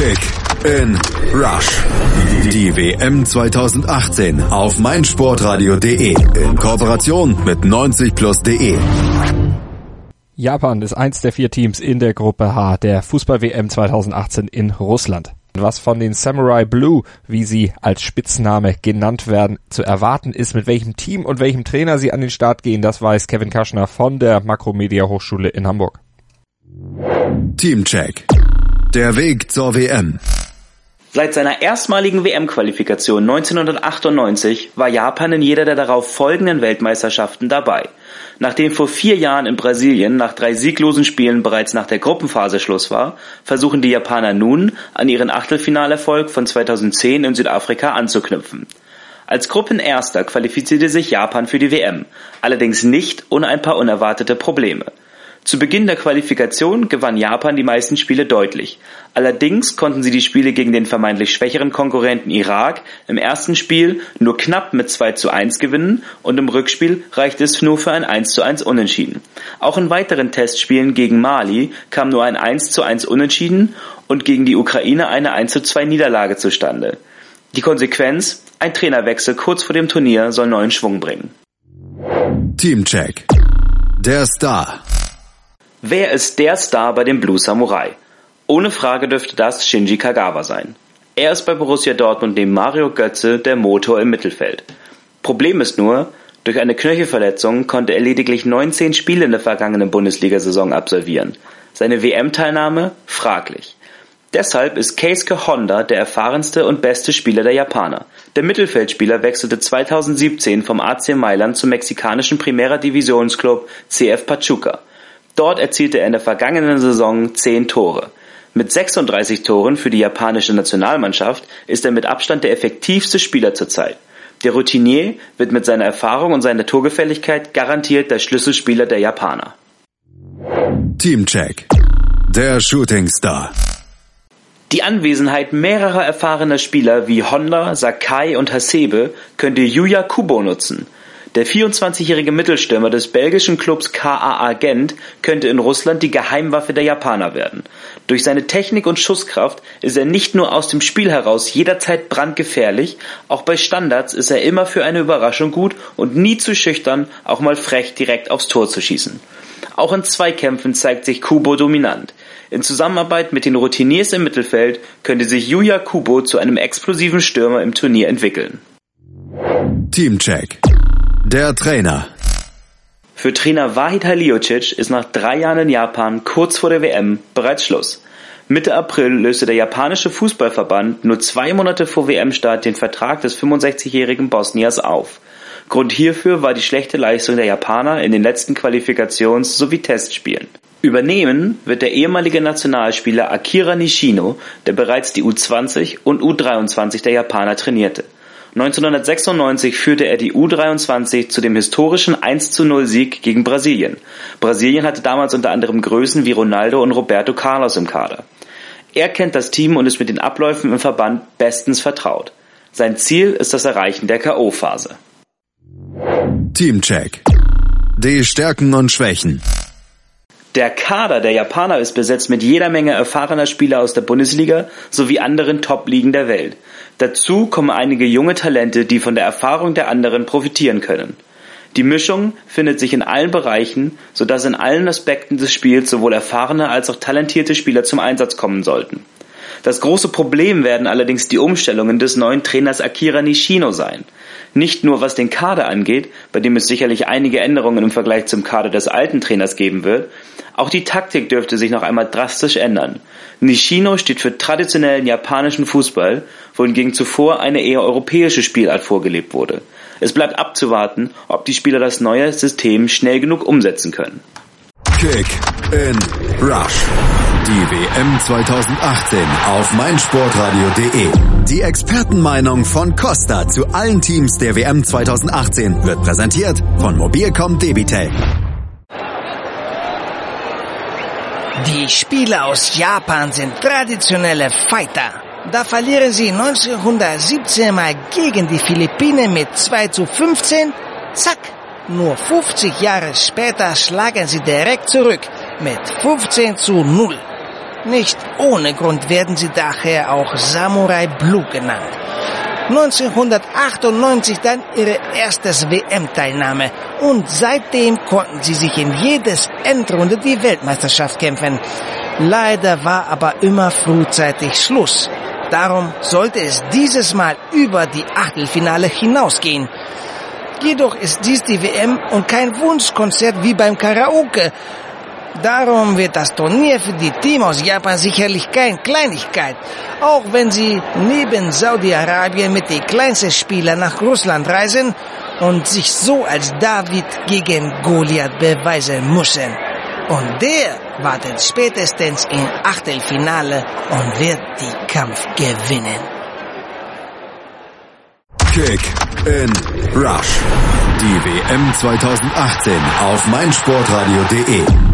Kick in Rush. Die WM 2018 auf meinsportradio.de in Kooperation mit 90plus.de. Japan ist eins der vier Teams in der Gruppe H der Fußball-WM 2018 in Russland. Was von den Samurai Blue, wie sie als Spitzname genannt werden, zu erwarten ist, mit welchem Team und welchem Trainer sie an den Start gehen, das weiß Kevin Kaschner von der Makromedia Hochschule in Hamburg. Teamcheck. Der Weg zur WM. Seit seiner erstmaligen WM-Qualifikation 1998 war Japan in jeder der darauf folgenden Weltmeisterschaften dabei. Nachdem vor vier Jahren in Brasilien nach drei sieglosen Spielen bereits nach der Gruppenphase Schluss war, versuchen die Japaner nun, an ihren Achtelfinalerfolg von 2010 in Südafrika anzuknüpfen. Als Gruppenerster qualifizierte sich Japan für die WM, allerdings nicht ohne ein paar unerwartete Probleme. Zu Beginn der Qualifikation gewann Japan die meisten Spiele deutlich. Allerdings konnten sie die Spiele gegen den vermeintlich schwächeren Konkurrenten Irak im ersten Spiel nur knapp mit 2 zu 1 gewinnen und im Rückspiel reichte es nur für ein 1 zu 1 Unentschieden. Auch in weiteren Testspielen gegen Mali kam nur ein 1 zu 1 Unentschieden und gegen die Ukraine eine 1 zu 2 Niederlage zustande. Die Konsequenz? Ein Trainerwechsel kurz vor dem Turnier soll neuen Schwung bringen. Teamcheck. Der Star. Wer ist der Star bei den Blue Samurai? Ohne Frage dürfte das Shinji Kagawa sein. Er ist bei Borussia Dortmund neben Mario Götze der Motor im Mittelfeld. Problem ist nur, durch eine Knöchelverletzung konnte er lediglich 19 Spiele in der vergangenen Bundesliga-Saison absolvieren. Seine WM-Teilnahme fraglich. Deshalb ist Keisuke Honda der erfahrenste und beste Spieler der Japaner. Der Mittelfeldspieler wechselte 2017 vom AC Mailand zum mexikanischen Primera Divisionsclub CF Pachuca. Dort erzielte er in der vergangenen Saison zehn Tore. Mit 36 Toren für die japanische Nationalmannschaft ist er mit Abstand der effektivste Spieler zurzeit. Der Routinier wird mit seiner Erfahrung und seiner Torgefälligkeit garantiert der Schlüsselspieler der Japaner. Teamcheck. Der Shooting Star. Die Anwesenheit mehrerer erfahrener Spieler wie Honda, Sakai und Hasebe könnte Yuya Kubo nutzen – der 24-jährige Mittelstürmer des belgischen Clubs KAA Gent könnte in Russland die Geheimwaffe der Japaner werden. Durch seine Technik und Schusskraft ist er nicht nur aus dem Spiel heraus jederzeit brandgefährlich, auch bei Standards ist er immer für eine Überraschung gut und nie zu schüchtern, auch mal frech direkt aufs Tor zu schießen. Auch in Zweikämpfen zeigt sich Kubo dominant. In Zusammenarbeit mit den Routiniers im Mittelfeld könnte sich Yuya Kubo zu einem explosiven Stürmer im Turnier entwickeln. Teamcheck der Trainer. Für Trainer Wahid Halilhodžić ist nach drei Jahren in Japan kurz vor der WM bereits Schluss. Mitte April löste der japanische Fußballverband nur zwei Monate vor WM-Start den Vertrag des 65-jährigen Bosniers auf. Grund hierfür war die schlechte Leistung der Japaner in den letzten Qualifikations- sowie Testspielen. Übernehmen wird der ehemalige Nationalspieler Akira Nishino, der bereits die U20 und U23 der Japaner trainierte. 1996 führte er die U23 zu dem historischen 1:0 Sieg gegen Brasilien. Brasilien hatte damals unter anderem Größen wie Ronaldo und Roberto Carlos im Kader. Er kennt das Team und ist mit den Abläufen im Verband bestens vertraut. Sein Ziel ist das Erreichen der K.O.-Phase. Teamcheck. Die Stärken und Schwächen. Der Kader der Japaner ist besetzt mit jeder Menge erfahrener Spieler aus der Bundesliga sowie anderen Top-Ligen der Welt. Dazu kommen einige junge Talente, die von der Erfahrung der anderen profitieren können. Die Mischung findet sich in allen Bereichen, sodass in allen Aspekten des Spiels sowohl erfahrene als auch talentierte Spieler zum Einsatz kommen sollten. Das große Problem werden allerdings die Umstellungen des neuen Trainers Akira Nishino sein. Nicht nur was den Kader angeht, bei dem es sicherlich einige Änderungen im Vergleich zum Kader des alten Trainers geben wird, auch die Taktik dürfte sich noch einmal drastisch ändern. Nishino steht für traditionellen japanischen Fußball, wohingegen zuvor eine eher europäische Spielart vorgelebt wurde. Es bleibt abzuwarten, ob die Spieler das neue System schnell genug umsetzen können. Kick in Rush. Die WM 2018 auf meinsportradio.de. Die Expertenmeinung von Costa zu allen Teams der WM 2018 wird präsentiert von Mobilcom Debitel. Die Spieler aus Japan sind traditionelle Fighter. Da verlieren sie 1917 mal gegen die Philippinen mit 2 zu 15. Zack, nur 50 Jahre später schlagen sie direkt zurück mit 15 zu 0. Nicht ohne Grund werden sie daher auch Samurai Blue genannt. 1998 dann ihre erstes WM-Teilnahme und seitdem konnten sie sich in jedes Endrunde die Weltmeisterschaft kämpfen. Leider war aber immer frühzeitig Schluss. Darum sollte es dieses Mal über die Achtelfinale hinausgehen. Jedoch ist dies die WM und kein Wunschkonzert wie beim Karaoke. Darum wird das Turnier für die Team aus Japan sicherlich keine Kleinigkeit, auch wenn sie neben Saudi-Arabien mit den kleinsten Spielern nach Russland reisen und sich so als David gegen Goliath beweisen müssen. Und der wartet spätestens im Achtelfinale und wird die Kampf gewinnen. Kick in Rush. Die WM 2018 auf meinsportradio.de.